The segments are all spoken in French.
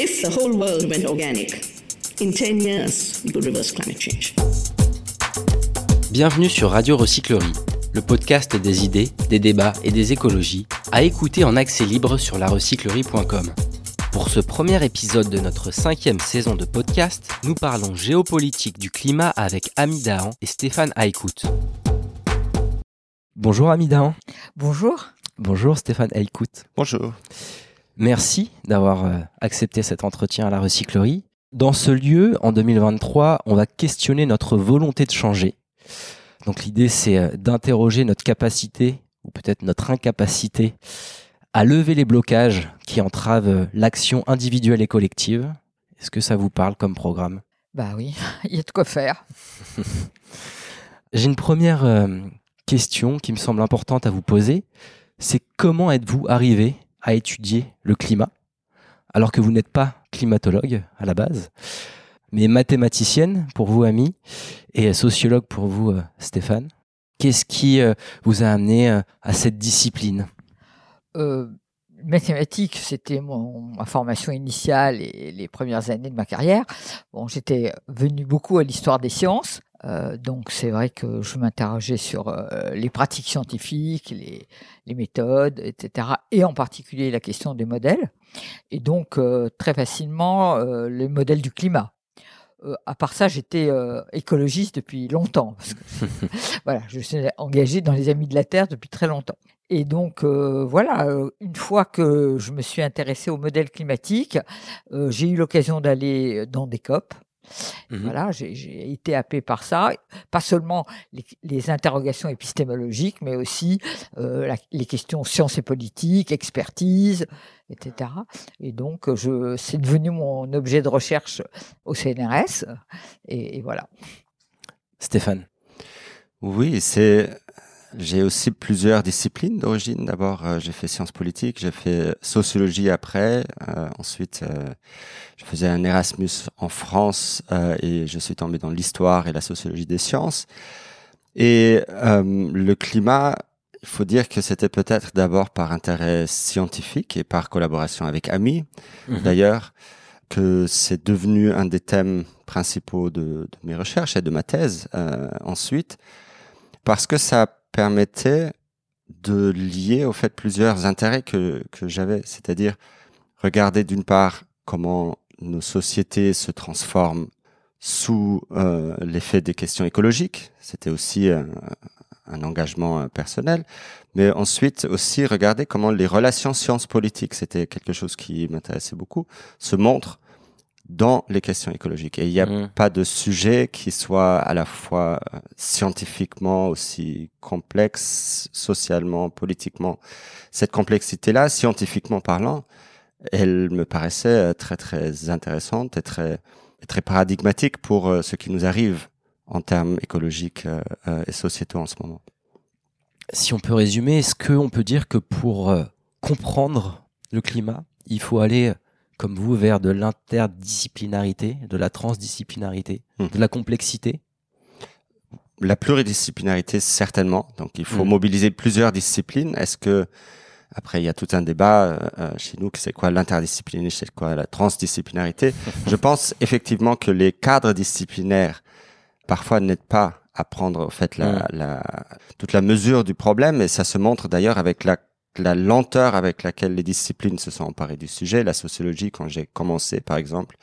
If the whole world went organic, in 10 years, we could reverse climate change. Bienvenue sur Radio Recyclerie, le podcast des idées, des débats et des écologies, à écouter en accès libre sur larecyclerie.com. Pour ce premier épisode de notre cinquième saison de podcast, nous parlons géopolitique du climat avec Ami Dahan et Stéphane Haïkout. Bonjour Ami Dahan. Bonjour. Bonjour Stéphane Haïkout. Bonjour. Merci d'avoir euh, accepté cet entretien à la recyclerie. Dans ce lieu, en 2023, on va questionner notre volonté de changer. Donc l'idée, c'est euh, d'interroger notre capacité, ou peut-être notre incapacité, à lever les blocages qui entravent euh, l'action individuelle et collective. Est-ce que ça vous parle comme programme? Bah oui, il y a de quoi faire. J'ai une première question qui me semble importante à vous poser. C'est comment êtes-vous arrivé à étudier le climat, alors que vous n'êtes pas climatologue à la base, mais mathématicienne pour vous, Ami, et sociologue pour vous, euh, Stéphane. Qu'est-ce qui euh, vous a amené euh, à cette discipline? Euh, Mathématiques, c'était ma formation initiale et les premières années de ma carrière. Bon, j'étais venu beaucoup à l'histoire des sciences, euh, donc c'est vrai que je m'interrogeais sur euh, les pratiques scientifiques, les, les, méthodes, etc. Et en particulier la question des modèles. Et donc euh, très facilement les modèles du climat. à part ça, j'étais écologiste depuis longtemps. Parce que, voilà, je suis engagé dans les Amis de la Terre depuis très longtemps. Et donc voilà, une fois que je me suis intéressé aux modèles climatiques, j'ai eu l'occasion d'aller dans des COP. Mmh voilà, j'ai été happé par ça, pas seulement les, les interrogations épistémologiques, mais aussi euh, la, les questions sciences et politique, expertise, etc. Et donc, c'est devenu mon objet de recherche au CNRS, et, et voilà. Stéphane. Oui, c'est j'ai aussi plusieurs disciplines d'origine. D'abord, euh, j'ai fait sciences politiques, j'ai fait sociologie après. Euh, ensuite, euh, je faisais un Erasmus en France et je suis tombé dans l'histoire et la sociologie des sciences. Et le climat, il faut dire que c'était peut-être d'abord par intérêt scientifique et par collaboration avec amis, mmh d'ailleurs, que c'est devenu un des thèmes principaux de, de, mes recherches et de ma thèse ensuite, parce que ça permettait de lier au fait plusieurs intérêts que, que j'avais, c'est-à-dire regarder d'une part comment nos sociétés se transforment sous euh, l'effet des questions écologiques, c'était aussi un, un engagement euh, personnel, mais ensuite aussi regarder comment les relations sciences politiques, c'était quelque chose qui m'intéressait beaucoup, se montrent dans les questions écologiques. Et il n'y a mmh. pas de sujet qui soit à la fois euh, scientifiquement aussi complexe, socialement, politiquement. Cette complexité-là, scientifiquement parlant, elle me paraissait euh, très très intéressante et très très paradigmatique pour euh, ce qui nous arrive en termes écologiques et sociétaux en ce moment. Si on peut résumer, est-ce qu'on peut dire que pour comprendre le climat, il faut aller comme vous, vers de l'interdisciplinarité, de la transdisciplinarité, mmh. de la complexité La pluridisciplinarité, certainement. Donc, il faut mmh. mobiliser plusieurs disciplines. Est-ce que, après, il y a tout un débat euh, euh chez nous, c'est quoi l'interdisciplinarité, c'est quoi la transdisciplinarité? Je pense effectivement que les cadres disciplinaires, parfois, n'aident pas à prendre, en fait, la, mmh. la, toute la mesure du problème, et ça se montre d'ailleurs avec la la lenteur avec laquelle les disciplines se sont emparées du sujet. La sociologie, quand j'ai commencé, par exemple,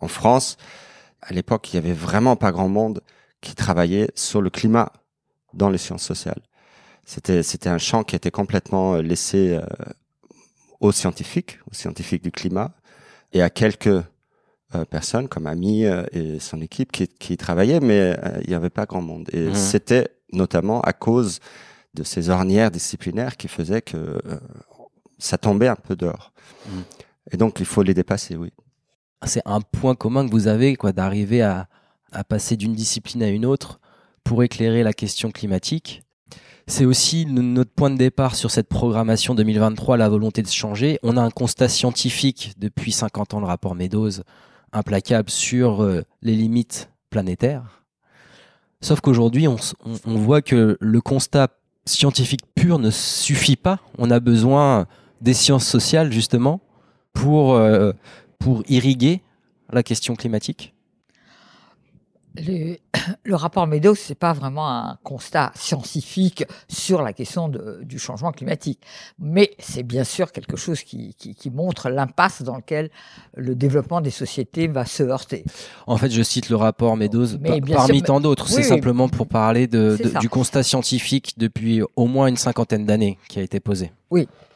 en France, à l'époque, il y avait vraiment pas grand monde qui travaillait sur le climat dans les sciences sociales. C'était, c'était un champ qui était complètement euh, laissé euh, aux scientifiques, aux scientifiques du climat, et à quelques euh, personnes comme Ami et son équipe qui, qui travaillaient, mais il n'y avait pas grand monde. Et mmh. c'était notamment à cause de ces ornières disciplinaires qui faisaient que euh, ça tombait un peu dehors. Mm. Et donc, il faut les dépasser, oui. C'est un point commun que vous avez, quoi, d'arriver à, à passer d'une discipline à une autre pour éclairer la question climatique. C'est aussi notre point de départ sur cette programmation 2023, la volonté de changer. On a un constat scientifique depuis 50 ans, le rapport Meadows, implacable sur euh, les limites planétaires. Sauf qu'aujourd'hui, on, on, voit que le constat scientifique pur ne suffit pas. On a besoin des sciences sociales, justement, pour euh, irriguer la question climatique le, le rapport Meadows, c'est pas vraiment un constat scientifique sur la question de, du changement climatique, mais c'est bien sûr quelque chose qui, qui, qui montre l'impasse dans lequel le développement des sociétés va se heurter. En fait, je cite le rapport Meadows Mais parmi sûr, tant d'autres. oui, c'est oui. simplement pour parler de, de- du constat scientifique depuis au moins une cinquantaine d'années qui a été posé.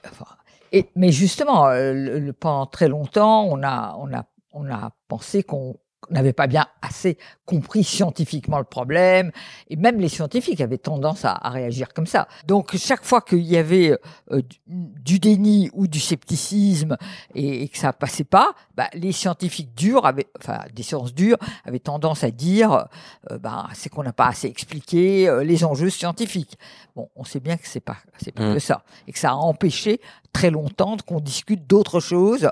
Enfin, et, mais justement, euh, le- pendant très longtemps, on a, on a, on a pensé qu'on n'avait pas bien assez compris scientifiquement le problème, et même les scientifiques avaient tendance à, à réagir comme ça. Donc chaque fois qu'il y avait euh, du, déni ou du scepticisme et, et que ça passait pas, bah, les scientifiques durs, avaient, enfin des sciences dures, avaient tendance à dire, euh, bah, c'est qu'on n'a pas assez expliqué euh, les enjeux scientifiques. Bon, on sait bien que c'est pas, c'est pas Mm. que ça, et que ça a empêché très longtemps qu'on discute d'autres choses,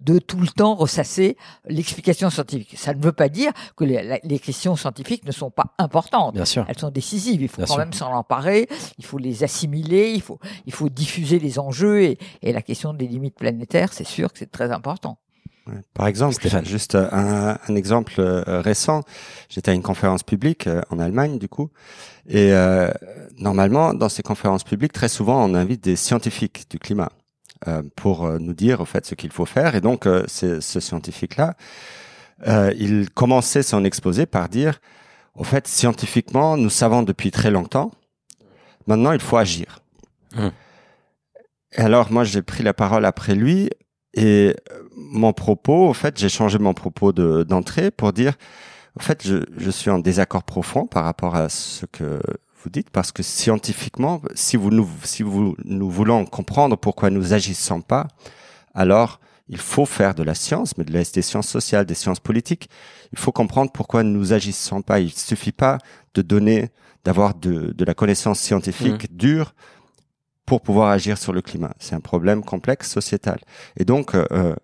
de tout le temps ressasser l'explication scientifique. Ça ne veut pas dire que les, questions scientifiques ne sont pas importantes. Bien sûr. Elles sont décisives. Il faut Bien quand sûr. même s'en emparer. Il faut les assimiler. Il faut, il faut diffuser les enjeux et, et la question des limites planétaires. C'est sûr que c'est très important. Par exemple, Stéphane. juste un, un exemple euh, récent, j'étais à une conférence publique euh, en Allemagne du coup, et euh, normalement dans ces conférences publiques, très souvent on invite des scientifiques du climat euh, pour nous dire au fait ce qu'il faut faire, et donc euh, ce scientifique-là, euh, il commençait son exposé par dire, au fait scientifiquement nous savons depuis très longtemps, maintenant il faut agir. Hmm. Et alors moi j'ai pris la parole après lui et euh, mon propos, au fait, j'ai changé mon propos de- d'entrée pour dire, au fait, je, je suis en désaccord profond par rapport à ce que vous dites, parce que scientifiquement, si vous nous, si vous, nous voulons comprendre pourquoi nous agissons pas, alors il faut faire de la science, mais de la, des sciences sociales, des sciences politiques. Il faut comprendre pourquoi nous agissons pas. Il suffit pas de donner, d'avoir de, de la connaissance scientifique dure pour pouvoir agir sur le climat. C'est un problème complexe sociétal. Et donc, euh, euh,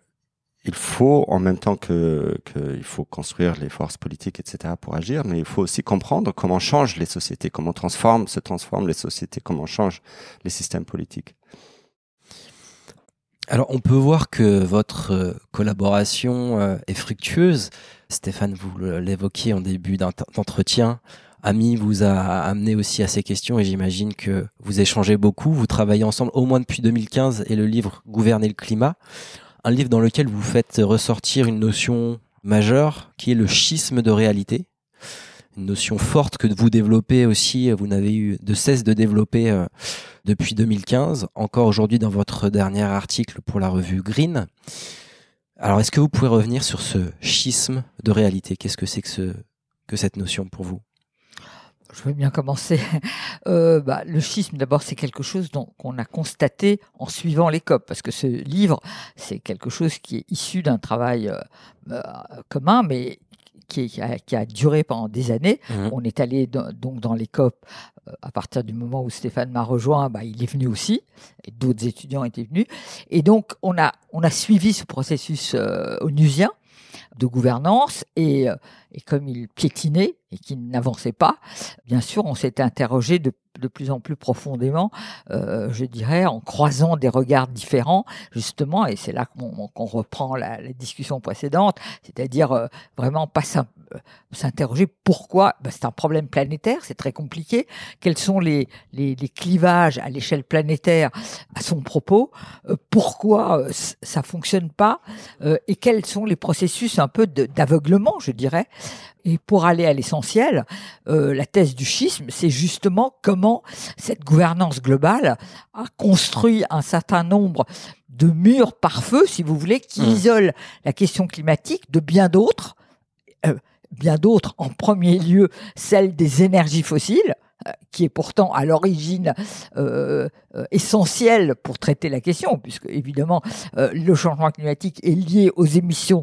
il faut, en même temps que, que il faut construire les forces politiques, etc., pour agir, mais il faut aussi comprendre comment changent les sociétés, comment transforment, se transforment les sociétés, comment changent les systèmes politiques. Alors, on peut voir que votre euh, collaboration euh, est fructueuse. Stéphane, vous l'évoquiez en début d'entretien. Ami vous a amené aussi à ces questions et j'imagine que vous échangez beaucoup. Vous travaillez ensemble au moins depuis 2015 et le livre Gouverner le climat, un livre dans lequel vous faites ressortir une notion majeure qui est le schisme de réalité. Une notion forte que vous développez aussi, vous n'avez eu de cesse de développer euh, depuis 2015, encore aujourd'hui dans votre dernier article pour la revue Green. Alors, est-ce que vous pouvez revenir sur ce schisme de réalité? Qu'est-ce que c'est que, ce, que cette notion pour vous? Je veux bien commencer. Euh, bah, le schisme, d'abord, c'est quelque chose qu'on a constaté en suivant les COP, parce que ce livre, c'est quelque chose qui est issu d'un travail euh, commun, mais qui, est- qui a, qui a duré pendant des années. Mhm. On est allé dans- donc dans les COP euh, à partir du moment où Stéphane m'a rejoint, bah, il est venu aussi, et d'autres étudiants étaient venus. Et donc, on a, on a suivi ce processus euh, onusien de gouvernance, et, euh, et comme il piétinait et qu'il n'avançait pas, bien sûr, on s'était interrogé de, plus en plus profondément, euh, je dirais, en croisant des regards différents, justement, et c'est là qu'on reprend la, discussion précédente, c'est-à-dire euh, vraiment pas euh, s'interroger pourquoi, ben, c'est un problème planétaire, c'est très compliqué, quels sont les, les, les clivages à l'échelle planétaire à son propos, euh, pourquoi euh, ça fonctionne pas, euh, et quels sont les processus un peu d'aveuglement, je dirais. Et pour aller à l'essentiel, euh, la thèse du schisme, c'est justement comment cette gouvernance globale a construit un certain nombre de murs par feu, si vous voulez, qui Mmh. isolent la question climatique de bien d'autres, euh, bien d'autres, en premier lieu celle des énergies fossiles, euh, qui est pourtant à l'origine euh, euh, essentielle pour traiter la question, puisque évidemment le changement climatique est lié aux émissions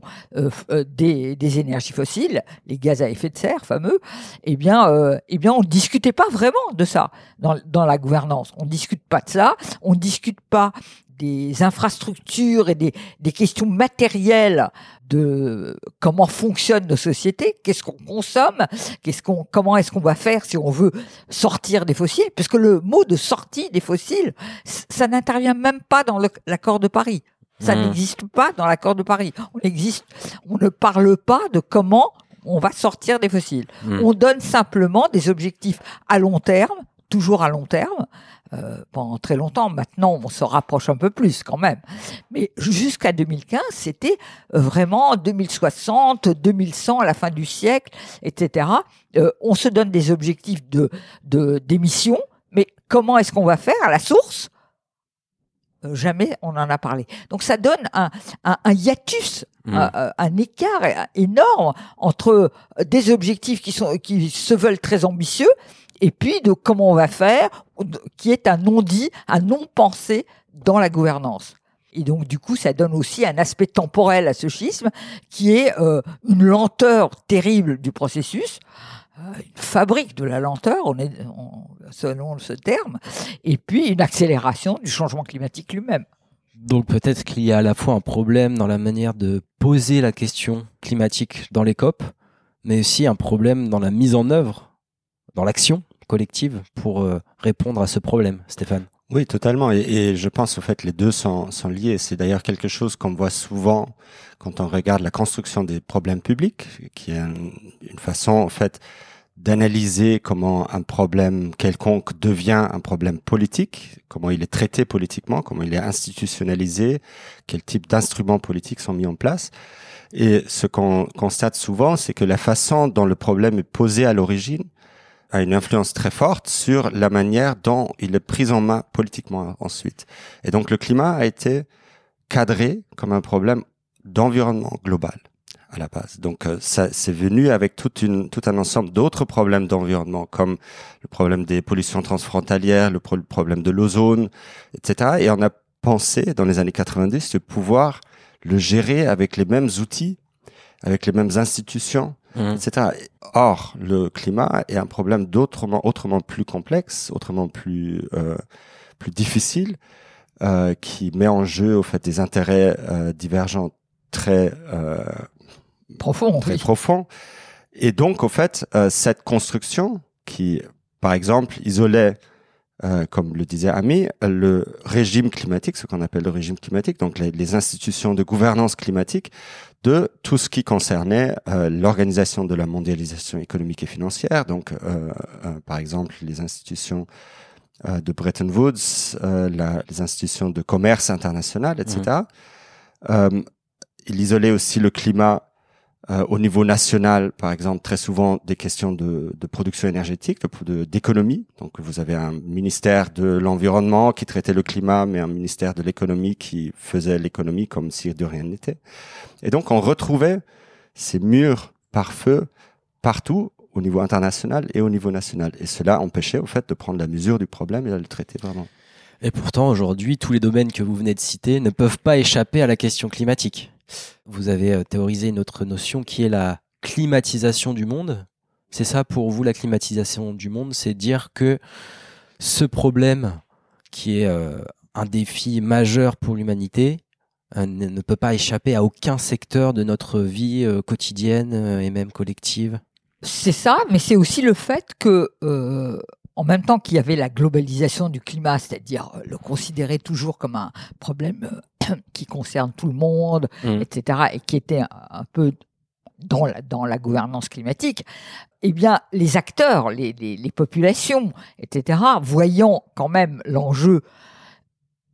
des, énergies fossiles, les gaz à effet de serre fameux. Eh bien, eh bien, on ne discutait pas vraiment de ça dans, dans la gouvernance. On ne discute pas de ça. On ne discute pas des infrastructures et des, des questions matérielles de comment fonctionnent nos sociétés, qu'est-ce qu'on consomme, qu'est-ce qu'on, comment est-ce qu'on va faire si on veut sortir des fossiles, parce que le mot de sortie des fossiles, ça n'intervient même pas dans l'accord de Paris. Ça Mmh. n'existe pas dans l'accord de Paris. On, existe, on ne parle pas de comment on va sortir des fossiles. Mm. On donne simplement des objectifs à long terme, toujours à long terme, euh, pendant très longtemps. Maintenant, on se rapproche un peu plus quand même. Mais jusqu'à 2015, c'était euh, vraiment 2060, 2100 à la fin du siècle, etc. Euh, on se donne des objectifs de d'émissions, mais comment est-ce qu'on va faire à la source? Jamais on en a parlé. Donc ça donne un, un, un hiatus Mm. un, un- un écart énorme entre des objectifs qui sont qui se veulent très ambitieux et puis de comment on va faire, qui est un non-dit, un non-pensé dans la gouvernance. Et donc, du coup, ça donne aussi un aspect temporel à ce schisme, qui est euh, une lenteur terrible du processus, euh, une fabrique de la lenteur, selon ce terme, et puis une accélération du changement climatique lui-même. Donc peut-être qu'il y a à la fois un problème dans la manière de poser la question climatique dans les COP, mais aussi un problème dans la mise en œuvre, dans l'action collective pour euh, répondre à ce problème, Stéphane? Oui, totalement. Et, je pense au fait les deux sont, liés. C'est d'ailleurs quelque chose qu'on voit souvent quand on regarde la construction des problèmes publics, qui est un- une façon, en fait, d'analyser comment un problème quelconque devient un problème politique, comment il est traité politiquement, comment il est institutionnalisé, quel type d'instruments politiques sont mis en place. Et ce qu'on constate souvent, c'est que la façon dont le problème est posé à l'origine a une influence très forte sur la manière dont il est pris en main politiquement ensuite. Et donc le climat a été cadré comme un problème d'environnement global à la base. Donc euh, ça c'est venu avec une, tout un ensemble d'autres problèmes d'environnement comme le problème des pollutions transfrontalières, le, le problème de l'ozone, etc. Et on a pensé dans les années 90 de pouvoir le gérer avec les mêmes outils, avec les mêmes institutions, etc. Or, le climat est un problème d'autrement, autrement plus complexe, autrement plus euh, plus difficile, euh, qui met en jeu au fait des intérêts euh, divergents très euh, Profond, très oui. profond. Et donc, au fait, euh, cette construction qui, par exemple, isolait, euh, comme le disait Ami, le régime climatique, ce qu'on appelle le régime climatique, donc les, les institutions de gouvernance climatique, de tout ce qui concernait euh, l'organisation de la mondialisation économique et financière, donc euh, euh, par exemple les institutions de Bretton Woods, la- les institutions de commerce international, etc. Euh, il isolait aussi le climat euh, au niveau national, par exemple, très souvent des questions de, de production énergétique, d'économie. Donc, vous avez un ministère de l'environnement qui traitait le climat, mais un ministère de l'économie qui faisait l'économie comme si de rien n'était. Et donc, on retrouvait ces murs par feu partout au niveau international et au niveau national. Et cela empêchait, au fait, de prendre la mesure du problème et de le traiter vraiment. Et pourtant, aujourd'hui, tous les domaines que vous venez de citer ne peuvent pas échapper à la question climatique. Vous avez euh, théorisé une autre notion qui est la climatisation du monde. C'est ça pour vous la climatisation du monde, c'est dire que ce problème qui est euh, un défi majeur pour l'humanité euh, ne, peut pas échapper à aucun secteur de notre vie quotidienne et même collective. C'est ça, mais c'est aussi le fait que, en même temps qu'il y avait la globalisation du climat, c'est-à-dire le considérer toujours comme un problème qui concerne tout le monde, Mm. etc., et qui était un, un peu dans la, dans la gouvernance climatique, eh bien, les acteurs, les, les, les populations, etc., voyant quand même l'enjeu,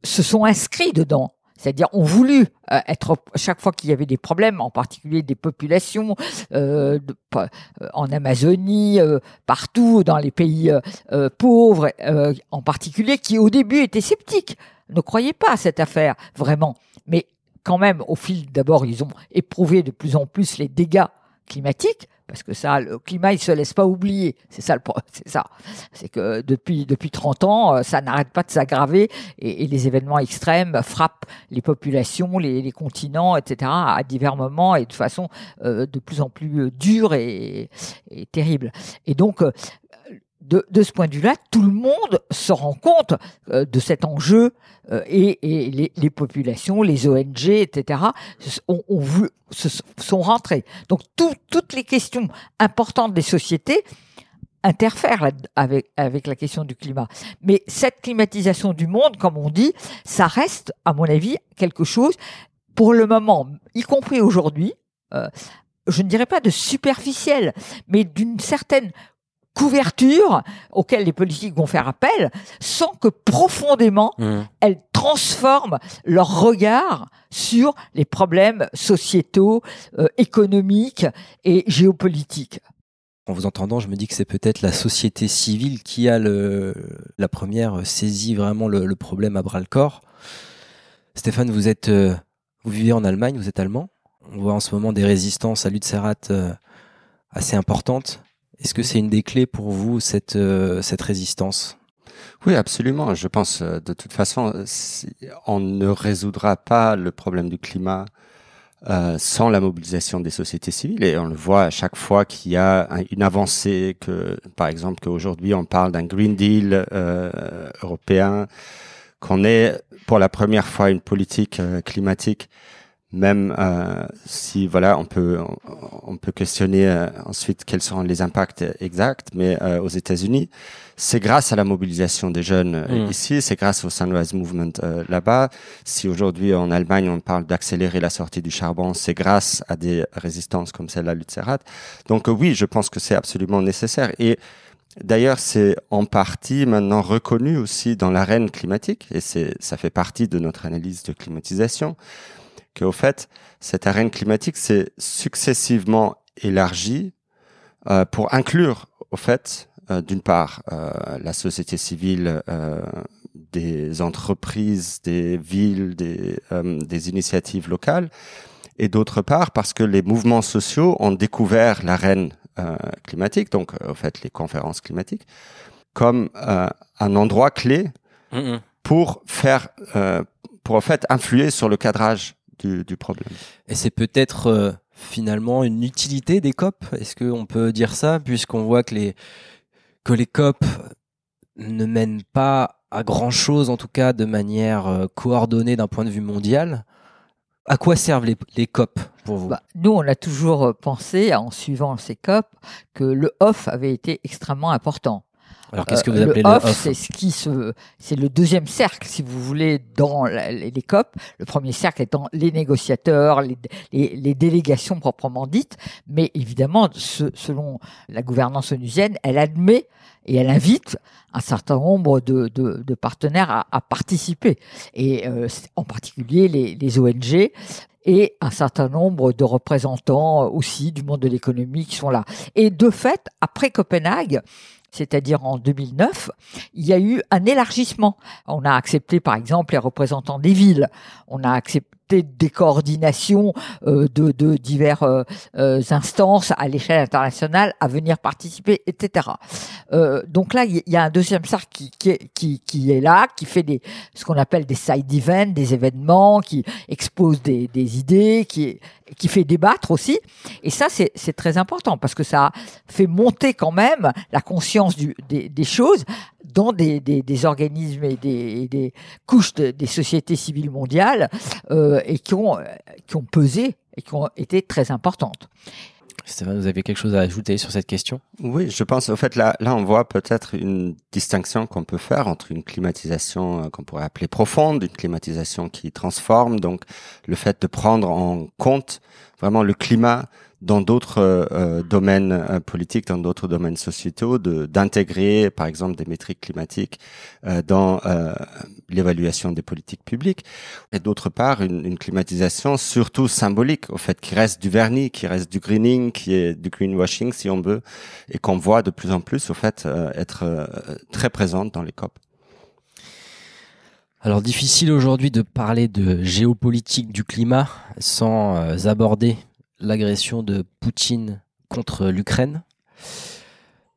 se sont inscrits dedans. C'est-à-dire, ont voulu euh, être chaque fois qu'il y avait des problèmes, en particulier des populations euh, de- euh, en Amazonie, euh, partout dans les pays pauvres, en particulier, qui au début étaient sceptiques, ne croyaient pas à cette affaire vraiment. Mais quand même, au fil d'abord, ils ont éprouvé de plus en plus les dégâts climatiques. Parce que ça, le climat, il se laisse pas oublier. C'est ça le, c'est ça. C'est que depuis depuis 30 ans, euh, ça n'arrête pas de s'aggraver et, les événements extrêmes frappent les populations, les, continents, etc. à divers moments et de façon euh, de plus en plus euh, dure et, et terrible. Et donc, de, ce point de vue-là, tout le monde se rend compte euh, de cet enjeu euh, et, les, populations, les ONG, etc. sont rentrées. Donc, tout- toutes les questions importantes des sociétés interfère là- avec, avec la question du climat. Mais cette climatisation du monde, comme on dit, ça reste, à mon avis, quelque chose, pour le moment, y compris aujourd'hui, euh, je ne dirais pas de superficiel, mais d'une certaine couverture auquel les politiques vont faire appel, sans que profondément Mmh. elles transforment leur regard sur les problèmes sociétaux, euh, économiques et géopolitiques. En vous entendant, je me dis que c'est peut-être la société civile qui a le, la première saisi vraiment le, le problème à bras le corps. Stéphane, vous êtes, euh, vous vivez en Allemagne, vous êtes allemand. On voit en ce moment des résistances à Lutzerat euh, assez importantes. Est-ce que c'est une des clés pour vous cette euh, cette résistance? Oui, absolument. Je pense, euh, de toute façon, on ne résoudra pas le problème du climat euh, sans la mobilisation des sociétés civiles. Et on le voit à chaque fois qu'il y a un- une avancée, que, par exemple, qu'aujourd'hui on parle d'un Green Deal euh, européen, qu'on ait pour la première fois une politique euh, climatique même euh, si voilà on peut on, peut questionner euh, ensuite quels seront les impacts exacts mais euh, aux États-Unis c'est grâce à la mobilisation des jeunes euh, Mm. ici c'est grâce au Sunrise Movement euh, là-bas. Si aujourd'hui en Allemagne on parle d'accélérer la sortie du charbon c'est grâce à des résistances comme celle à Lutzerat donc euh, oui je pense que c'est absolument nécessaire. Et D'ailleurs, c'est en partie maintenant reconnu aussi dans l'arène climatique, et c'est, ça fait partie de notre analyse de climatisation, qu'au fait, cette arène climatique s'est successivement élargie euh, pour inclure, au fait, euh, d'une part, euh, la société civile, euh, des entreprises, des villes, des, euh, des initiatives locales, et d'autre part, parce que les mouvements sociaux ont découvert l'arène euh, climatique, donc au fait les conférences climatiques, comme euh, un endroit clé pour faire, euh, pour en fait influer sur le cadrage du, du problème. Et c'est peut-être euh, finalement une utilité des COP. Est-ce qu'on peut dire ça, puisqu'on voit que les que les COP ne mènent pas à grand chose, en tout cas de manière euh, coordonnée d'un point de vue mondial. À quoi servent les, les COP pour vous? Bah, nous, on a toujours pensé, en suivant ces COP, que le off avait été extrêmement important. Alors qu'est-ce que Euh, vous appelez le le off, off c'est ce qui se, c'est le deuxième cercle, si vous voulez, dans la- les les COP. Le premier cercle étant les négociateurs, les, les- les délégations proprement dites. Mais évidemment, ce- selon la gouvernance onusienne, elle admet et elle invite un certain nombre de, de- de partenaires à, à participer. Et euh, en particulier les, les ONG et un certain nombre de représentants aussi du monde de l'économie qui sont là. Et de fait, après Copenhague, c'est-à-dire en 2009, il y a eu un élargissement. On a accepté, par exemple, les représentants des villes. On a accepté des coordinations euh, de, diverses euh, euh, instances à l'échelle internationale à venir participer, etc. Donc là, il y a un deuxième cercle qui, est, qui, est là, qui fait des, ce qu'on appelle des side events, des événements, qui expose des, idées, qui, qui fait débattre aussi. Et ça, c'est très important parce que ça fait monter quand même la conscience des choses dans des, des, des organismes et des, et des couches de- des sociétés civiles mondiales euh, et qui ont, qui ont pesé et qui ont été très importantes. Stéphane, vous avez quelque chose à ajouter sur cette question? Oui, je pense, au fait, là, là, on voit peut-être une distinction qu'on peut faire entre une climatisation euh, qu'on pourrait appeler profonde, une climatisation qui transforme, donc le fait de prendre en compte vraiment le climat dans d'autres euh, euh, domaines euh, politiques, dans d'autres domaines sociétaux, de d'intégrer, par exemple, des métriques climatiques dans l'évaluation des politiques publiques, et d'autre part, une, une climatisation surtout symbolique, au fait, qui reste du vernis, qui reste du greening, qui est du greenwashing, si on veut, et qu'on voit de plus en plus, au fait, être très présente dans les COP. Alors difficile aujourd'hui de parler de géopolitique du climat sans aborder l'agression de Poutine contre l'Ukraine.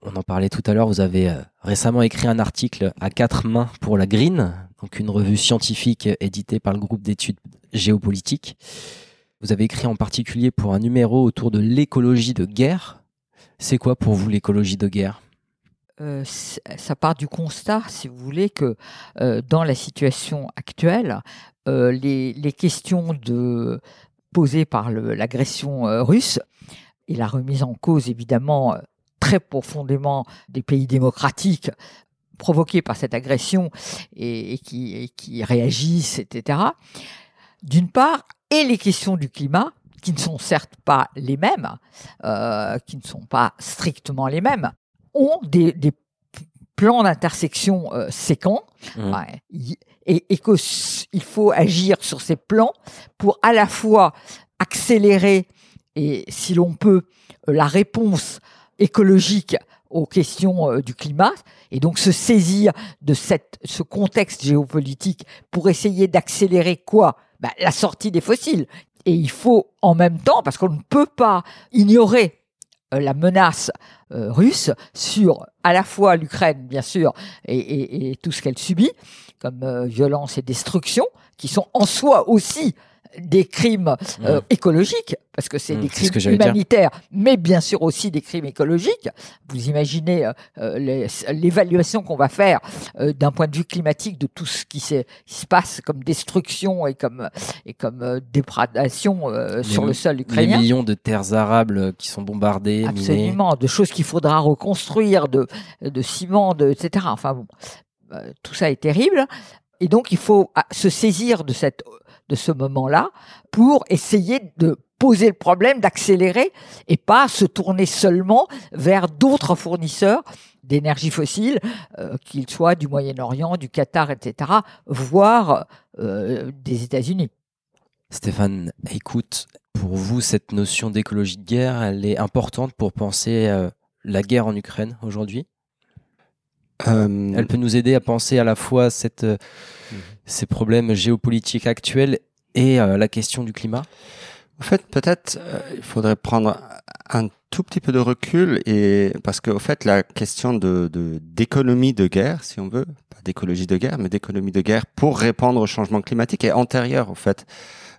On en parlait tout à l'heure, vous avez euh, récemment écrit un article à quatre mains pour la Green, donc une revue scientifique éditée par le groupe d'études géopolitiques. Vous avez écrit en particulier pour un numéro autour de l'écologie de guerre. C'est quoi pour vous l'écologie de guerre? Euh, ça part du constat, si vous voulez, que euh, dans la situation actuelle, les questions de, posées par l'agression euh, russe et la remise en cause, évidemment, euh, très profondément des pays démocratiques provoqués par cette agression et, qui, qui, réagissent, etc. D'une part, et les questions du climat, qui ne sont certes pas les mêmes, euh, qui ne sont pas strictement les mêmes, ont des, des plans d'intersection euh, séquents. Mmh. Et, et qu'il faut agir sur ces plans pour à la fois accélérer et, si l'on peut, la réponse écologique aux questions euh, du climat et donc se saisir de cette, ce contexte géopolitique pour essayer d'accélérer quoi? Bah, La sortie des fossiles. Et il faut en même temps, parce qu'on ne peut pas ignorer euh, la menace euh, russe sur à la fois l'Ukraine, bien sûr, et, tout ce qu'elle subit comme violence et destruction, qui sont en soi aussi des crimes euh, écologiques, parce que c'est mmh, des crimes humanitaires, mais bien sûr aussi des crimes écologiques. Vous imaginez euh, euh, l'évaluation qu'on va faire d'un point de vue climatique de tout ce qui, se passe comme destruction et comme, et comme dépradation sur le sol ukrainien. Les millions de terres arables qui sont bombardées, Absolument, de choses qu'il faudra reconstruire, de, de ciment, de, etc. Enfin bon, tout ça est terrible. Et donc, il faut ah, se saisir de cette de ce moment-là pour essayer de poser le problème, d'accélérer et pas se tourner seulement vers d'autres fournisseurs d'énergie fossile, euh, qu'ils soient du Moyen-Orient, du Qatar, etc., voire euh, des États-Unis. Stéphane, écoute, pour vous, cette notion d'écologie de guerre, elle est importante pour penser euh, la guerre en Ukraine aujourd'hui? Elle peut nous aider à penser à la fois cette ces problèmes géopolitiques actuels et euh, la question du climat En fait, peut-être euh, il faudrait prendre un tout petit peu de recul et parce qu'au fait, la question de d'économie de, guerre, si on veut, pas d'écologie de guerre, mais d'économie de guerre pour répondre au changement climatique est antérieure au fait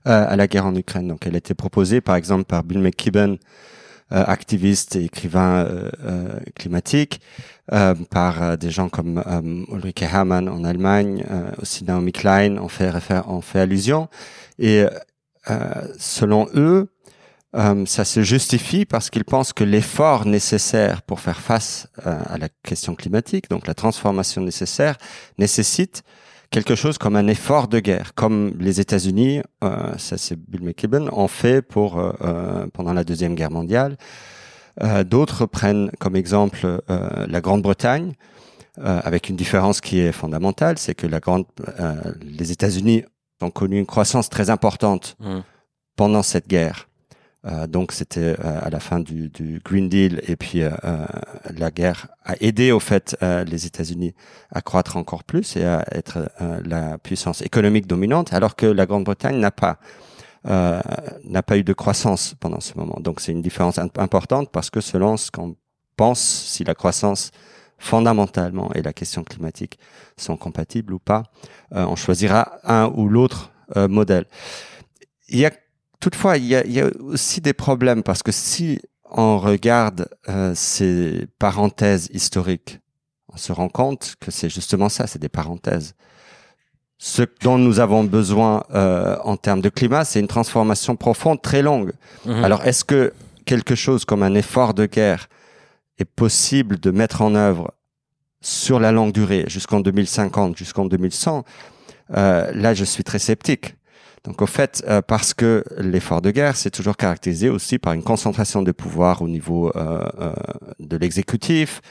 euh, à la guerre en Ukraine. Donc, elle a été proposée par exemple par Bill McKibben euh, activiste et écrivain euh, euh, climatique, par des gens comme Ulrike Hermann en Allemagne, aussi Naomi Klein en fait, en fait allusion. Et selon eux, ça se justifie parce qu'ils pensent que l'effort nécessaire pour faire face à la question climatique, donc la transformation nécessaire, nécessite quelque chose comme un effort de guerre, comme les États-Unis, euh, ça c'est Bill McKibben, ont fait pour euh, euh, pendant la deuxième guerre mondiale. D'autres prennent comme exemple la Grande-Bretagne, avec une différence qui est fondamentale, c'est que la grande, les États-Unis ont connu une croissance très importante mmh. pendant cette guerre. Euh, donc c'était euh, à la fin du, Green Deal et puis euh, la guerre a aidé au fait les États-Unis à croître encore plus et à être la puissance économique dominante, alors que la Grande-Bretagne n'a pas n'a pas eu de croissance pendant ce moment. Donc c'est une différence importante parce que selon ce qu'on pense, si la croissance fondamentalement et la question climatique sont compatibles ou pas, on choisira un ou l'autre modèle. Il y a Toutefois, il y, a, aussi des problèmes parce que si on regarde euh, ces parenthèses historiques, on se rend compte que c'est justement ça, c'est des parenthèses. Ce dont nous avons besoin euh, en termes de climat, c'est une transformation profonde, très longue. Mhm. Alors, est-ce que quelque chose comme un effort de guerre est possible de mettre en œuvre sur la longue durée, jusqu'en 2050, jusqu'en 2100 euh, Là, je suis très sceptique. Donc au fait, euh, parce que l'effort de guerre, c'est toujours caractérisé aussi par une concentration de pouvoir au niveau euh, euh, de l'exécutif,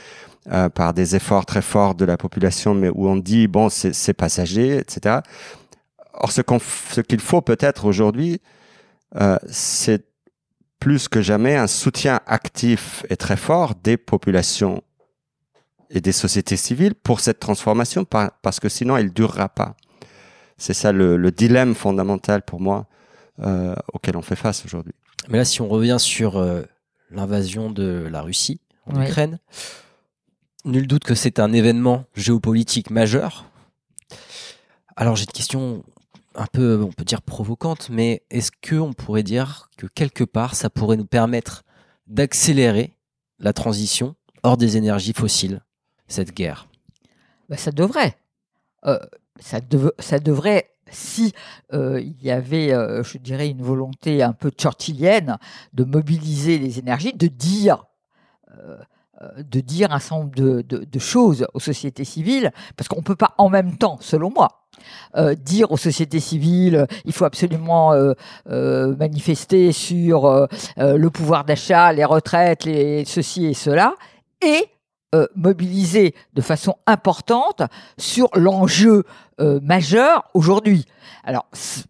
par des efforts très forts de la population, mais où on dit bon, c'est passager, etc. Or, ce qu'il faut peut-être aujourd'hui, c'est plus que jamais un soutien actif et très fort des populations et des sociétés civiles pour cette transformation, parce que sinon, elle durera pas. C'est ça le, dilemme fondamental pour moi euh, auquel on fait face aujourd'hui. Mais là, si on revient sur euh, l'invasion de la Russie en Ukraine, nul doute que c'est un événement géopolitique majeur. Alors j'ai une question un peu, on peut dire provocante, mais est-ce qu'on pourrait dire que quelque part, ça pourrait nous permettre d'accélérer la transition hors des énergies fossiles, cette guerre? Bah, Ça devrait. Euh, ça, devrait si euh, il y avait, euh, je dirais, une volonté un peu churchillienne de mobiliser les énergies, de dire de dire un certain nombre de, de, de choses aux sociétés civiles, parce qu'on ne peut pas en même temps, selon moi, euh, dire aux sociétés civiles euh, il faut absolument euh, manifester sur le pouvoir d'achat, les retraites, les ceci et cela, et mobiliser de façon importante sur l'enjeu majeur aujourd'hui. Alors,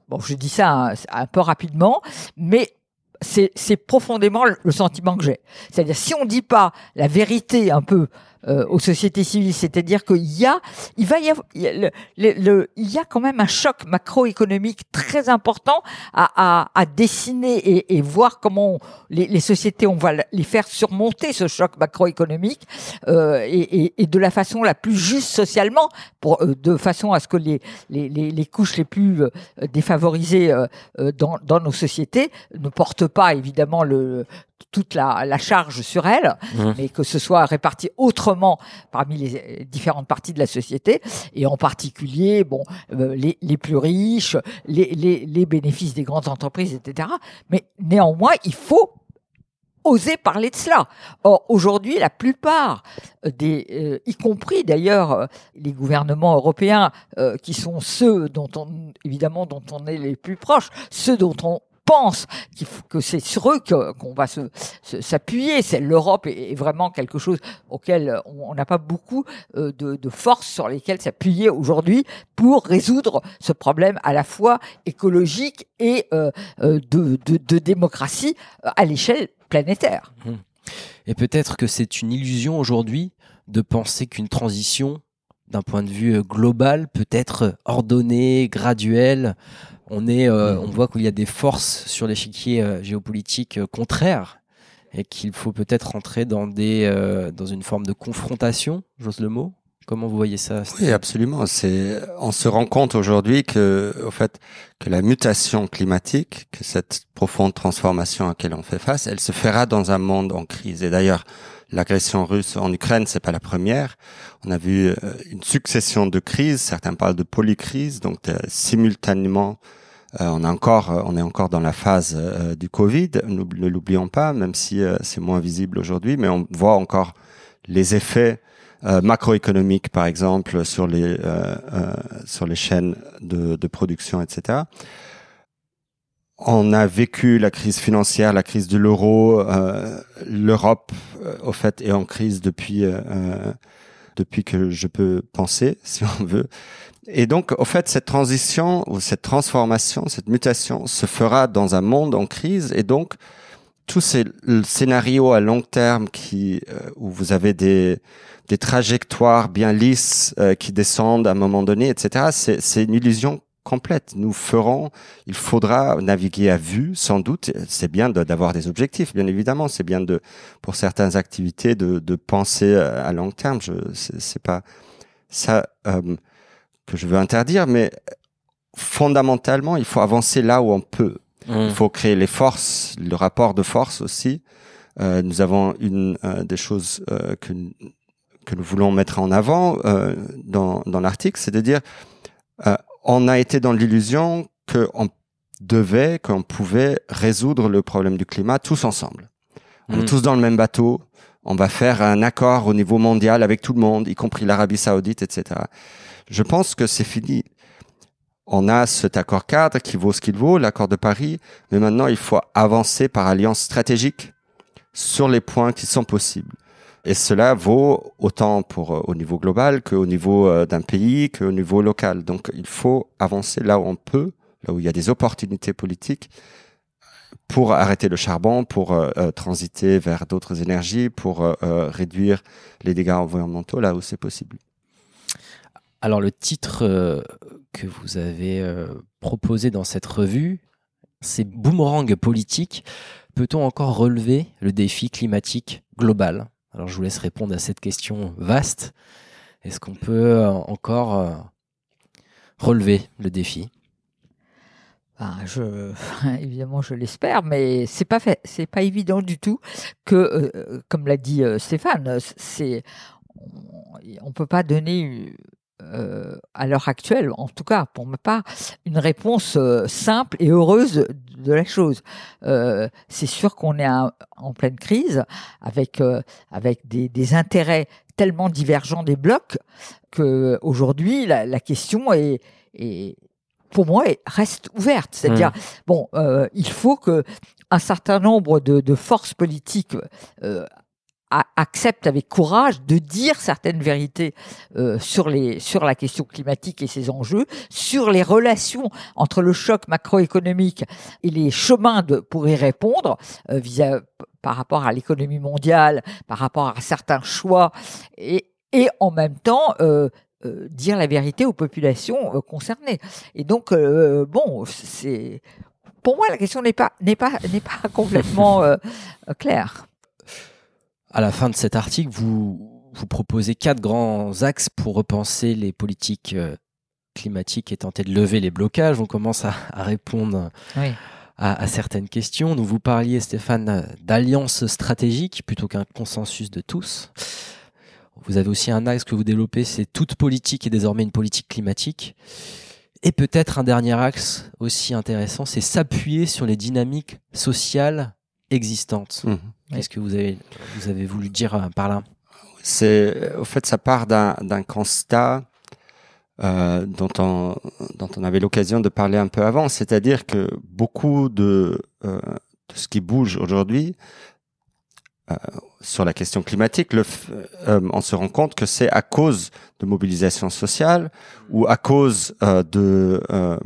bon, je dis ça un, un peu rapidement, mais c'est profondément le sentiment que j'ai. C'est-à-dire, si on ne dit pas la vérité un peu euh, aux sociétés civiles, c'est-à-dire qu'il y a, il va y avoir, il y a, le, il y a quand même un choc macroéconomique très important à, à, à dessiner et, et, voir comment les, les, sociétés, on va les faire surmonter ce choc macroéconomique euh, et, et, de la façon la plus juste socialement, pour, euh, de façon à ce que les, les, les couches les plus euh, défavorisées euh, dans, dans nos sociétés ne portent pas évidemment le, toute la, la, charge sur elle, mmh. mais que ce soit réparti autrement parmi les différentes parties de la société, et en particulier, bon, euh, les, les, plus riches, les, les, les, bénéfices des grandes entreprises, etc. Mais néanmoins, il faut oser parler de cela. Or, aujourd'hui, la plupart des, euh, y compris d'ailleurs euh, les gouvernements européens, qui sont ceux dont on, évidemment, dont on est les plus proches, ceux dont on pense que c'est sur eux qu'on va s'appuyer. C'est l'Europe est, vraiment quelque chose auquel on n'a pas beaucoup euh, de, de forces sur lesquelles s'appuyer aujourd'hui pour résoudre ce problème à la fois écologique et euh, euh, de, de, de démocratie à l'échelle planétaire. Mmh. Et peut-être que c'est une illusion aujourd'hui de penser qu'une transition d'un point de vue global peut être ordonnée, graduelle, on, est, euh, on voit qu'il y a des forces sur l'échiquier euh, géopolitique euh, contraires et qu'il faut peut-être entrer dans, des, dans une forme de confrontation, j'ose le mot. Comment vous voyez ça Oui, absolument. C'est, on se rend compte aujourd'hui que, au fait, que la mutation climatique, que cette profonde transformation à laquelle on fait face, elle se fera dans un monde en crise. Et d'ailleurs, l'agression russe en Ukraine, c'est pas la première. On a vu euh, une succession de crises. Certains parlent de polycrise, donc simultanément. Euh, on, a encore, euh, on est encore dans la phase du Covid, ne l'oublions pas, même si c'est moins visible aujourd'hui, mais on voit encore les effets macroéconomiques, par exemple, sur les, sur les chaînes de production, etc on a vécu la crise financière, la crise de l'euro. Euh, L'Europe, euh, au fait, est en crise depuis euh, depuis que je peux penser, si on veut. Et donc, au fait, cette transition ou cette transformation, cette mutation se fera dans un monde en crise. Et donc, tous ces scénarios à long terme qui où vous avez des des trajectoires bien lisses qui descendent à un moment donné, etc. C'est une illusion complète. Nous ferons, il faudra naviguer à vue, sans doute. C'est bien d'avoir des objectifs, bien évidemment. C'est bien de, pour certaines activités, de, de penser à long terme. Je, c'est pas ça euh, que je veux interdire, mais fondamentalement, il faut avancer là où on peut. Mmh. Il faut créer les forces, le rapport de force aussi. Euh, nous avons une euh, des choses euh, que que nous voulons mettre en avant euh, dans, dans l'article, c'est de dire on a été dans l'illusion qu'on devait, qu'on pouvait résoudre le problème du climat tous ensemble. On est mm. tous dans le même bateau. On va faire un accord au niveau mondial avec tout le monde, y compris l'Arabie Saoudite, etc. Je pense que c'est fini. On a cet accord cadre qui vaut ce qu'il vaut, l'accord de Paris, mais maintenant il faut avancer par alliance stratégique sur les points qui sont possibles. Et cela vaut autant pour euh, au niveau global qu'au niveau euh, d'un pays, qu'au niveau local. Donc il faut avancer là où on peut, là où il y a des opportunités politiques pour arrêter le charbon, pour euh, transiter vers d'autres énergies, pour réduire les dégâts environnementaux là où c'est possible. Alors le titre que vous avez proposé dans cette revue, c'est Boomerang politique. Peut-on encore relever le défi climatique global? Alors je vous laisse répondre à cette question vaste. Est-ce qu'on peut euh, encore euh, relever le défi? Ben, évidemment, je l'espère, mais c'est pas pas évident du tout que, euh, comme l'a dit Stéphane, on, ne peut pas donner à l'heure actuelle, en tout cas pour ma part, une réponse simple et heureuse de la chose. Euh, c'est sûr qu'on est en pleine crise avec euh, avec des, des intérêts tellement divergents des blocs que aujourd'hui la, la question est, est pour moi est- reste ouverte. C'est-à-dire bon, euh, il faut que un certain nombre de, de forces politiques euh, a- acceptent avec courage de dire certaines vérités euh, sur, les, sur la question climatique et ses enjeux, sur les relations entre le choc macroéconomique et les chemins de, pour y répondre euh, par rapport à l'économie mondiale, par rapport à certains choix, et, et en même temps euh, euh, dire la vérité aux populations euh, concernées. Et donc, euh, bon, c'est pour moi la question n'est pas n'est pas n'est pas complètement claire. À la fin de cet article, vous, vous proposez quatre grands axes pour repenser les politiques euh, climatiques et tenter de lever les blocages. On commence à, à répondre Oui. à, à certaines questions. Donc vous parliez, Stéphane, d'alliance stratégique plutôt qu'un consensus de tous. Vous avez aussi un axe que vous développez, c'est toute politique est désormais une politique climatique. Et peut-être un dernier axe aussi intéressant, c'est s'appuyer sur les dynamiques sociales existantes. Mhm. Qu'est-ce que vous avez, vous avez voulu dire euh, par là? C'est, au fait, ça part d'un d'un constat euh, dont, on, dont on avait l'occasion de parler un peu avant, c'est-à-dire que beaucoup de, euh, de ce qui bouge aujourd'hui euh, sur la question climatique, le, euh, on se rend compte que c'est à cause de mobilisation sociale ou à cause euh, de euh,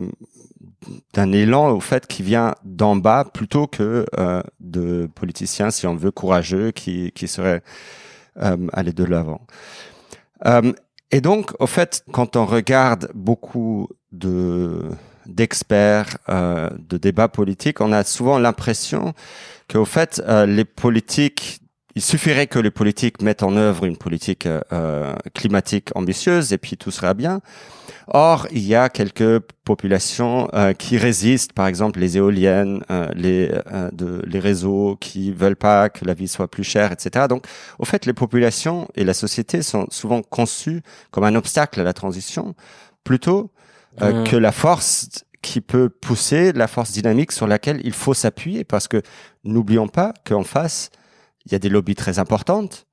d'un élan au fait qui vient d'en bas plutôt que euh, de politiciens, si on veut, courageux qui, qui seraient euh, aller de l'avant. Euh, et donc, au fait, quand on regarde beaucoup de d'experts, de débats politiques, on a souvent l'impression qu'au fait, les politiques, il suffirait que les politiques mettent en œuvre une politique euh, euh, climatique ambitieuse et puis tout sera bien. Or, il y a quelques populations euh, qui résistent, par exemple les éoliennes, euh, les, de, les réseaux qui veulent pas que la vie soit plus chère, etc. Donc, au fait, les populations et la société sont souvent conçues comme un obstacle à la transition, plutôt Mhm. que la force qui peut pousser, la force dynamique sur laquelle il faut s'appuyer, parce que n'oublions pas qu'en face, il y a des lobbies très importantes.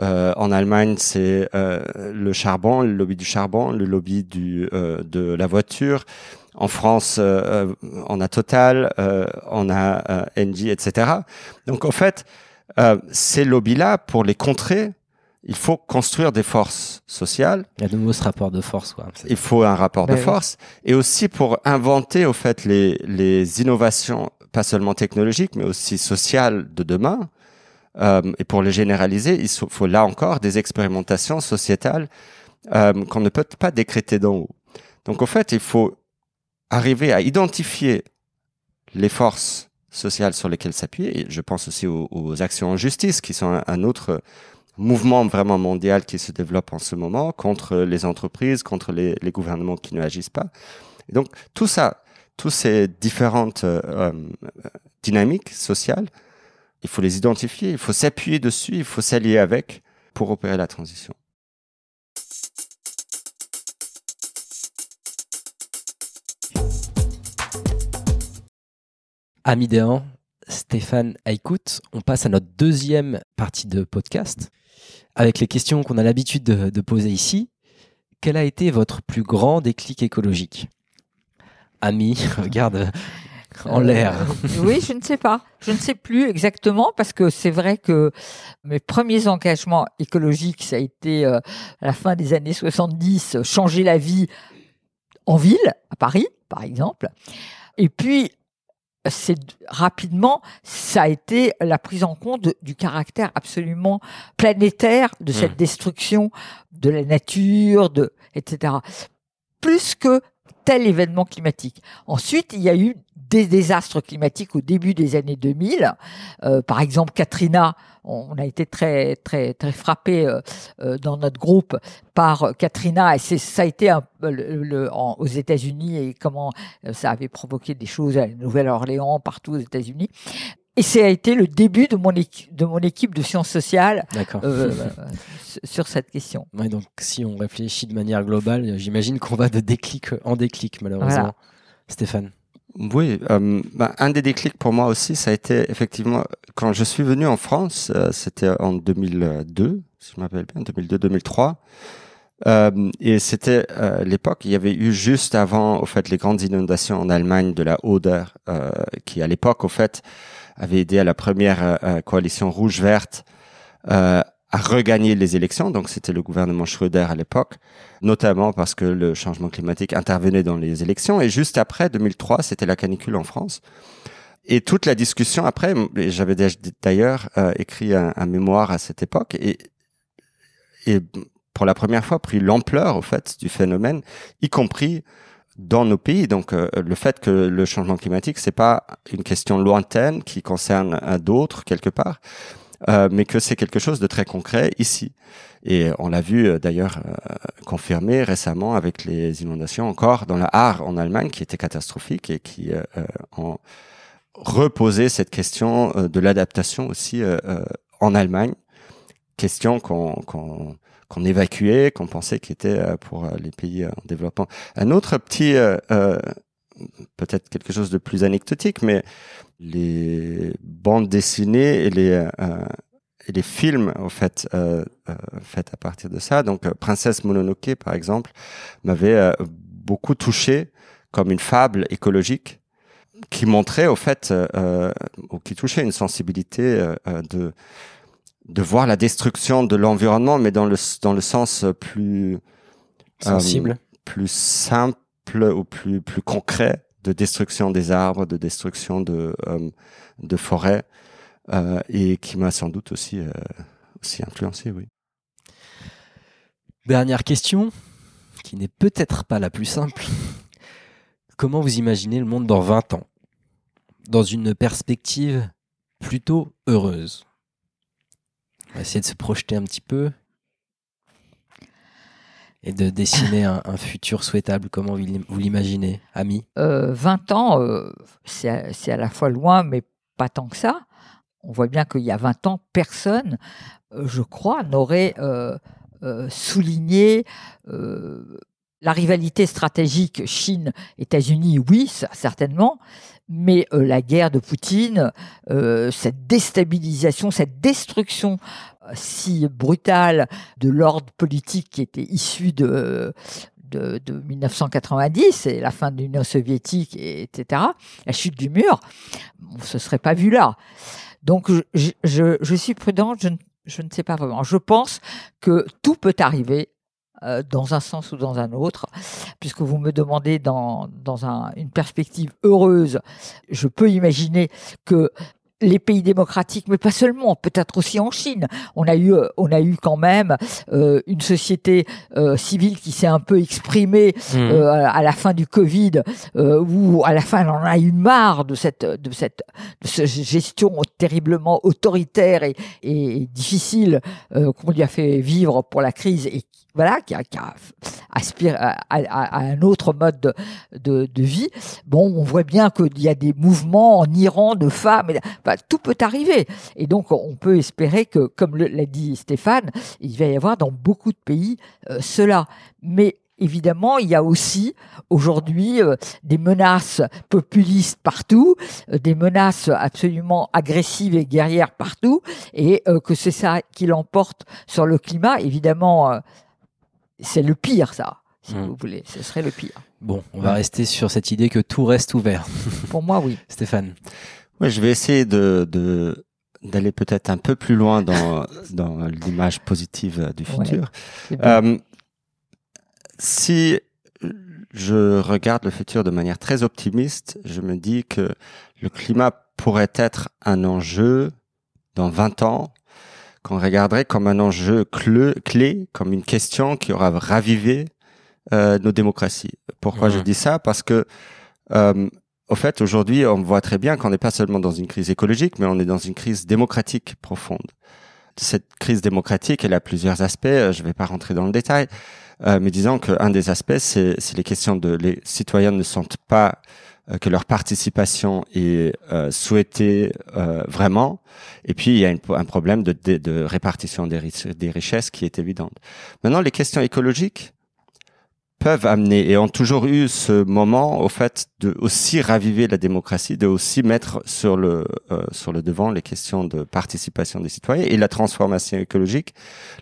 Euh, en Allemagne, c'est euh, le charbon, le lobby du charbon, le lobby du, euh, de la voiture. En France, on a Total, euh, on a euh, Engie, etc. Donc, en fait, euh, ces lobbies-là, pour les contrer, il faut construire des forces sociales Il y a de nouveau ce rapport de force. Quoi. il faut un rapport Ben de oui. force et aussi pour inventer au fait les, les innovations pas seulement technologiques mais aussi sociales de demain euh, et pour les généraliser il faut là encore des expérimentations sociétales euh, qu'on ne peut pas décréter d'en haut donc au fait il faut arriver à identifier les forces sociales sur lesquelles s'appuyer je pense aussi aux, actions en justice qui sont un, autre mouvement vraiment mondial qui se développe en ce moment contre les entreprises, contre les, gouvernements qui ne agissent pas. Donc tout ça, toutes ces différentes euh, dynamiques sociales, il faut les identifier, il faut s'appuyer dessus, il faut s'allier avec pour opérer la transition. Amis des Hans, Stéphane écoute, on passe à notre deuxième partie de podcast avec les questions qu'on a l'habitude de, de poser ici. Quel a été votre plus grand déclic écologique? Ami, regarde en Euh, l'air. oui, je ne sais pas. Je ne sais plus exactement parce que c'est vrai que mes premiers engagements écologiques, ça a été euh, à la fin des années 70, euh, changer la vie en ville, à Paris, par exemple. Et puis, c'est rapidement, ça a été la prise en compte de- du caractère absolument planétaire de cette Mm. destruction de la nature, de, etc. Plus que tel événement climatique. Ensuite, il y a eu des désastres climatiques au début des années 2000. Euh, par exemple, Katrina, on a été très très très frappé euh, euh, dans notre groupe par Katrina et c'est ça a été un, le, le- aux États-Unis et comment euh, ça avait provoqué des choses à Nouvelle-Orléans, partout aux États-Unis. Et ça a été le début de mon équipe de mon équipe de sciences sociales euh, euh, sur cette question. Ouais, donc si on réfléchit de manière globale, j'imagine qu'on va de déclic en déclic, malheureusement. Voilà. Stéphane. Oui, euh, ben, un des déclics pour moi aussi, ça a été effectivement quand je suis venu en France, euh, c'était en 2002, si je m'appelle bien, 2002-2003. Euh, et c'était euh, l'époque, il y avait eu juste avant, au fait, les grandes inondations en Allemagne de la Oder, euh, qui à l'époque, au fait, avait aidé à la première euh, coalition rouge-verte à regagner les élections. Donc, c'était le gouvernement Schröder à l'époque, notamment parce que le changement climatique intervenait dans les élections. Et juste après, 2003, c'était la canicule en France. Et toute la discussion après, j'avais d'ailleurs écrit un, un mémoire à cette époque, et et pour la première fois pris l'ampleur au fait du phénomène, y compris dans nos pays. Donc euh, le fait que le changement climatique c'est pas une question lointaine qui concerne d'autres quelque part, euh, mais que c'est quelque chose de très concret ici. Et on l'a vu euh, d'ailleurs euh, confirmé récemment avec les inondations encore dans la Haar en Allemagne qui étaient catastrophiques et qui ont reposé cette question de l'adaptation aussi en Allemagne question qu'on qu'on évacuait, qu'on pensait qui était euh, pour euh, les pays en développement. Un autre petit, euh, peut-être quelque chose de plus anecdotique, mais les bandes dessinées et les et les films en fait euh, faits à partir de ça. Donc Princesse Mononoke par exemple m'avait beaucoup touché comme une fable écologique qui montrait au fait ou qui touchait une sensibilité de de voir la destruction de l'environnement, mais dans le, dans le sens plus sensible, euh, plus simple ou plus, plus concret de destruction des arbres, de destruction de, euh, de forêts, euh, et qui m'a sans doute aussi, aussi influencé, oui. Dernière question, qui n'est peut-être pas la plus simple. Comment vous imaginez le monde dans 20 ans? Dans une perspective plutôt heureuse? On va essayer de se projeter un petit peu et de dessiner un, futur souhaitable. Comment vous l'imaginez, Ami? Euh, 20 ans, euh, c'est à, la fois loin, mais pas tant que ça. On voit bien qu'il y a 20 ans, personne, euh, je crois, n'aurait euh, souligné la rivalité stratégique Chine-États-Unis, oui, certainement, mais euh, la guerre de Poutine, euh, cette déstabilisation, cette destruction euh, si brutale de l'ordre politique qui était issu de, de, 1990 et la fin de l'Union soviétique, et, etc., la chute du mur, on se serait pas vu là. Donc je, suis prudente, je ne sais pas vraiment. Je pense que tout peut arriver euh, dans un sens ou dans un autre, puisque vous me demandez dans, dans un, une perspective heureuse, je peux imaginer que les pays démocratiques, mais pas seulement, peut-être aussi en Chine. On a eu, on a eu quand même euh, une société euh, civile qui s'est un peu exprimée mmh. euh, à la fin du Covid, euh, où à la fin elle en a eu marre de cette, de cette, de cette gestion terriblement autoritaire et, et difficile euh, qu'on lui a fait vivre pour la crise et voilà, qui, a, qui a aspire à, à, un autre mode de, de, de, vie. Bon, on voit bien qu'il y a des mouvements en Iran de femmes. Et, tout peut arriver. Et donc, on peut espérer que, comme l'a dit Stéphane, il va y avoir dans beaucoup de pays euh, cela. Mais évidemment, il y a aussi aujourd'hui euh, des menaces populistes partout, euh, des menaces absolument agressives et guerrières partout, et que c'est ça qui l'emporte sur le climat. Évidemment, c'est le pire, ça, si hmm. vous voulez. Ce serait le pire. Bon, on va rester sur cette idée que tout reste ouvert. Pour moi, oui. Stéphane. Oui, je vais essayer de, d'aller peut-être un peu plus loin dans, dans l'image positive du futur. Euh, si je regarde le futur de manière très optimiste, je me dis que le climat pourrait être un enjeu dans 20 ans qu'on regarderait comme un enjeu clé, comme une question qui aura ravivé euh, nos démocraties. Pourquoi je dis ça? Parce que euh, au fait, aujourd'hui, on voit très bien qu'on n'est pas seulement dans une crise écologique, mais on est dans une crise démocratique profonde. Cette crise démocratique, elle a plusieurs aspects. Euh, je ne vais pas rentrer dans le détail, euh, mais disons qu'un des aspects, c'est les questions de les citoyens ne sentent pas que leur participation est euh, souhaitée euh, vraiment. Et puis, il y a un problème de, répartition des, richesses qui est évidente. Maintenant, les questions écologiques, peuvent amener et ont toujours eu ce moment au fait de aussi raviver la démocratie, de aussi mettre sur le euh, sur le devant les questions de participation des citoyens et la transformation écologique,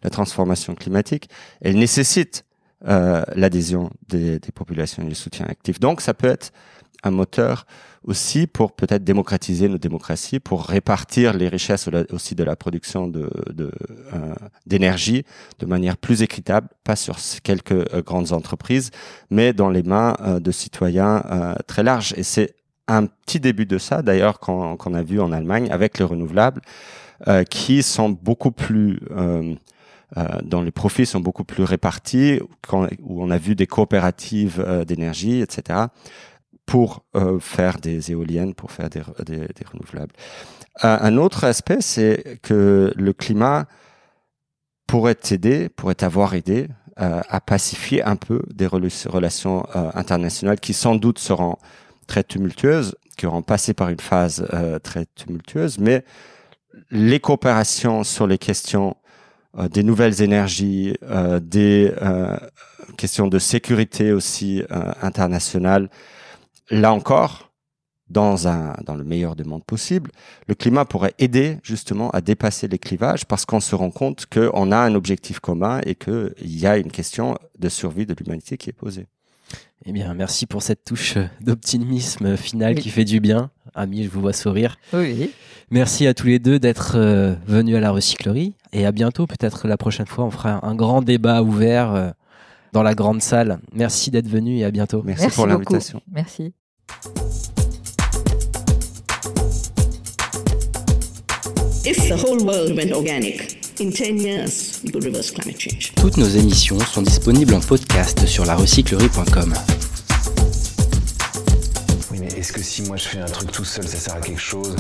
la transformation climatique. Elle nécessite euh, l'adhésion des, des populations et le soutien actif. Donc ça peut être un moteur aussi pour peut-être démocratiser nos démocraties, pour répartir les richesses aussi de la production euh, d'énergie de, manière plus équitable, pas sur quelques euh, grandes entreprises, mais dans les mains euh, de citoyens très larges. Et c'est un petit début de ça, d'ailleurs, qu'on a vu en Allemagne avec les renouvelables, qui sont beaucoup plus dont les profits sont beaucoup plus répartis, quand, où on a vu des coopératives d'énergie, etc pour euh, faire des éoliennes, pour faire des, renouvelables. Un, autre aspect, c'est que le climat pourrait aider, pourrait avoir aidé euh, à pacifier un peu des relations euh, internationales qui sans doute seront très tumultueuses, qui auront passé par une phase euh, très tumultueuse, mais les coopérations sur les questions des nouvelles énergies, des questions de sécurité aussi internationale, là encore, dans, un, dans le meilleur des mondes possibles, le climat pourrait aider justement à dépasser les clivages parce qu'on se rend compte qu'on a un objectif commun et qu'il y a une question de survie de l'humanité qui est posée. Eh bien, merci pour cette touche d'optimisme final qui fait du bien. Ami, je vous vois sourire. Oui. Merci à tous les deux d'être euh, venus à la recyclerie et à bientôt. Peut-être la prochaine fois, on fera un grand débat ouvert euh, dans la grande salle. Merci d'être venu et à bientôt. Merci, pour l'invitation. Merci. If the whole world went organic, in 10 years, we could reverse climate change. Toutes nos émissions sont disponibles en podcast sur larecyclerie.com. Oui, mais est-ce que si moi je fais un truc tout seul, ça sert à quelque chose?